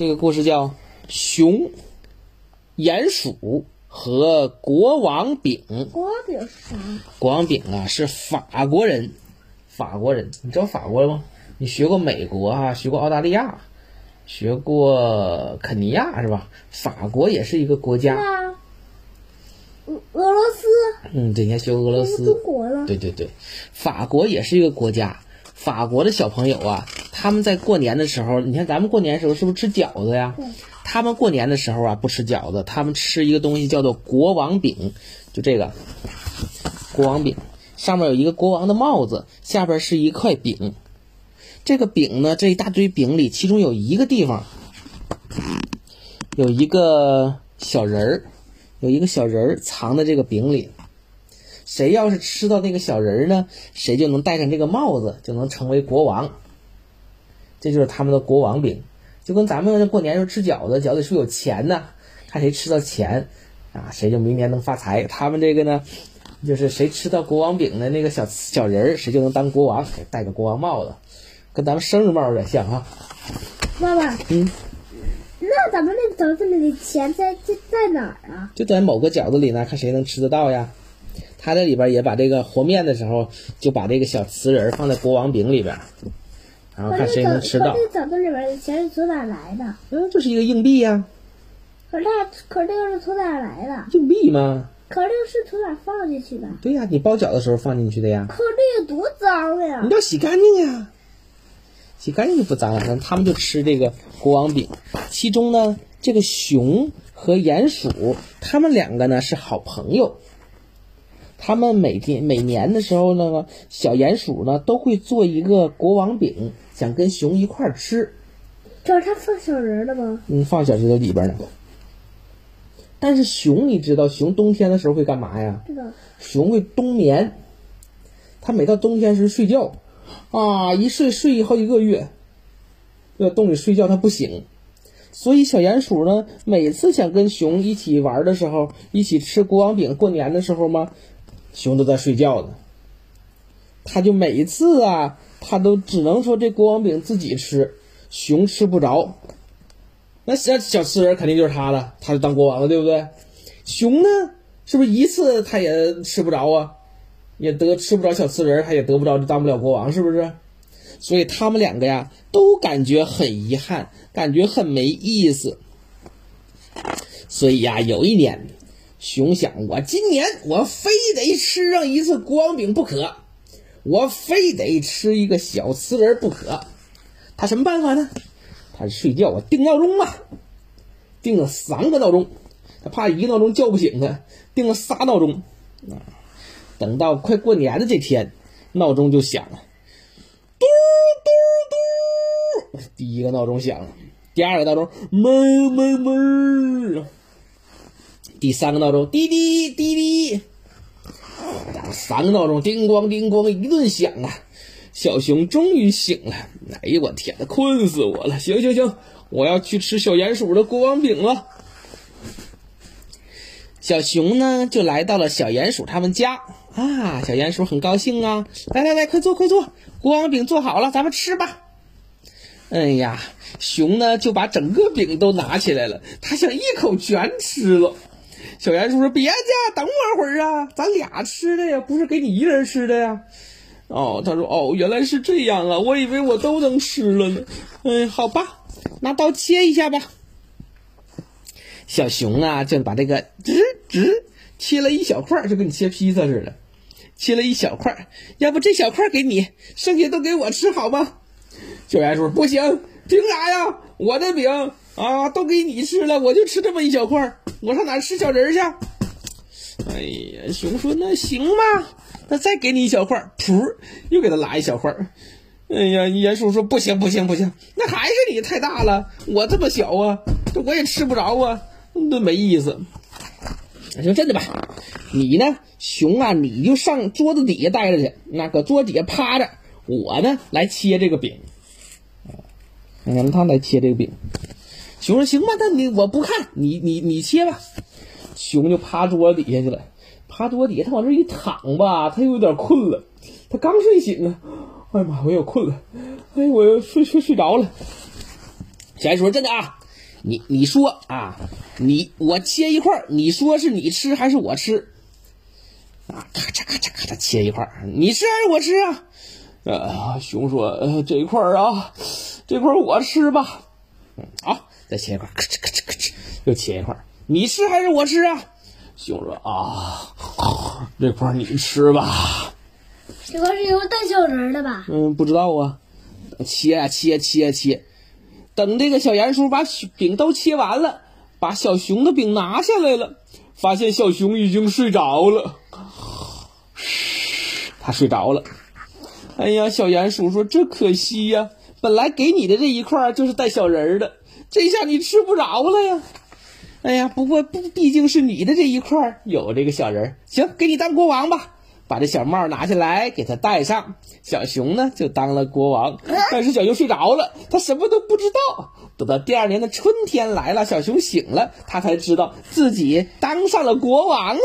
这个故事叫《熊、鼹鼠和国王饼》。国王饼是啥？国王饼啊，是法国人，法国人，你知道法国吗？你学过美国啊，学过澳大利亚，学过肯尼亚是吧？法国也是一个国家。那俄俄罗斯嗯，对，你还学过俄罗斯。中国了。对对对，法国也是一个国家。法国的小朋友啊，他们在过年的时候，你看咱们过年的时候是不是吃饺子呀？他们过年的时候啊，不吃饺子，他们吃一个东西叫做国王饼，就这个国王饼，上面有一个国王的帽子，下边是一块饼。这个饼呢，这一大堆饼里，其中有一个地方有一个小人儿，有一个小人儿藏在这个饼里。谁要是吃到那个小人儿呢，谁就能戴上这个帽子，就能成为国王。这就是他们的国王饼，就跟咱们过年时候吃饺子，饺子是不是有钱呢？看谁吃到钱，啊，谁就明年能发财。他们这个呢，就是谁吃到国王饼的那个小小人儿，谁就能当国王，戴个国王帽子，跟咱们生日帽有点像啊。爸爸，嗯，那咱们那个饺子里的钱在在在哪儿啊？就在某个饺子里呢，看谁能吃得到呀。他在里边也把这个和面的时候，就把这个小瓷人放在国王饼里边，然后可看谁能吃到可。这饺子里边的钱是从哪来的？嗯，这是一个硬币呀、可是它，可是这个是从哪来的？硬币吗？可是这个是从哪放进去的？对呀、你包饺的时候放进去的呀。可这个多脏呀你！要洗干净呀，洗干净就不脏了。那他们就吃这个国王饼，其中呢，这个熊和鼹鼠，他们两个呢是好朋友。他们每天每年的时候，那个小鼹鼠呢都会做一个国王饼，想跟熊一块儿吃。这是他放小人了吗？嗯，放小石头里边呢。但是熊，你知道熊冬天的时候会干嘛呀？知道熊会冬眠，它每到冬天时睡觉，啊，一睡睡好几个月，在洞里睡觉它不醒，所以小鼹鼠呢，每次想跟熊一起玩的时候，一起吃国王饼过年的时候嘛，熊都在睡觉呢，它就每一次啊，它都只能说这国王饼自己吃，熊吃不着。那小小吃人肯定就是他了，他就当国王了，对不对？熊呢，是不是一次他也吃不着啊？也得吃不着小瓷人，他也得不着，就当不了国王，是不是？所以他们两个呀，都感觉很遗憾，感觉很没意思。所以呀，有一年，熊想，我今年我非得吃上一次国王饼不可，我非得吃一个小瓷人不可。他什么办法呢？他睡觉啊，定闹钟啊，定了三个闹钟，他怕一个闹钟叫不醒他，定了仨闹钟。等到快过年的这天，闹钟就响了，嘟嘟嘟，第一个闹钟响了，第二个闹钟哞哞哞，第三个闹钟滴滴滴滴，三个闹钟叮咣叮咣一顿响啊。小熊终于醒了，哎呦我天呐，困死我了！行行行，我要去吃小鼹鼠的国王饼了。小熊呢，就来到了小鼹鼠他们家啊。小鼹鼠很高兴啊，来来来，快坐快坐，国王饼做好了，咱们吃吧。哎呀，熊呢就把整个饼都拿起来了，他想一口全吃了。小鼹鼠说：“别介，等我会儿啊，咱俩吃的呀，不是给你一人吃的呀。”哦，他说：“哦，原来是这样啊，我以为我都能吃了呢。嗯，好吧，拿刀切一下吧。”小熊啊，就把这个直直切了一小块，就跟你切披萨似的，切了一小块。要不这小块给你，剩下都给我吃好吗？小鼹鼠不行，凭啥呀？我的饼啊，都给你吃了，我就吃这么一小块，我上哪吃小人去？哎呀，熊说那行吧，那再给你一小块，噗，又给他拿一小块。哎呀，鼹鼠说不行不行不行，那还是你太大了，我这么小啊，这我也吃不着啊，那没意思。那就真的吧，你呢，熊啊，你就上桌子底下待着去，那搁桌子底下趴着，我呢来切这个饼。让他来切这个饼。熊说行吧，那你我不看，你你你切吧。熊就趴桌子底下去了，趴桌子底下，他往这一躺吧，他又有点困了，他刚睡醒啊，哎呀妈，我有困了，哎，我又睡睡睡着了。小爱说真的啊，你你说啊，你我切一块，你说是你吃还是我吃？啊，咔嚓咔嚓咔嚓切一块，你吃还是我吃啊？呃，熊说，呃，这块啊，这块我吃吧。嗯，好，再切一块儿，咔哧咔哧咔哧，又切一块儿，你吃还是我吃啊？熊说啊，这块儿你吃吧。这块是用带小人的吧？嗯，不知道啊，切啊切啊切啊切，等这个小鼹鼠把饼都切完了，把小熊的饼拿下来了，发现小熊已经睡着了。嘘，他睡着了。哎呀，小鼹鼠说：“这可惜呀，本来给你的这一块就是带小人儿的，这下你吃不着了呀。”哎呀，不过不，毕竟是你的这一块有这个小人儿，行，给你当国王吧。把这小帽拿下来，给他戴上。小熊呢，就当了国王。但是小熊睡着了，他什么都不知道。等到第二年的春天来了，小熊醒了，他才知道自己当上了国王了。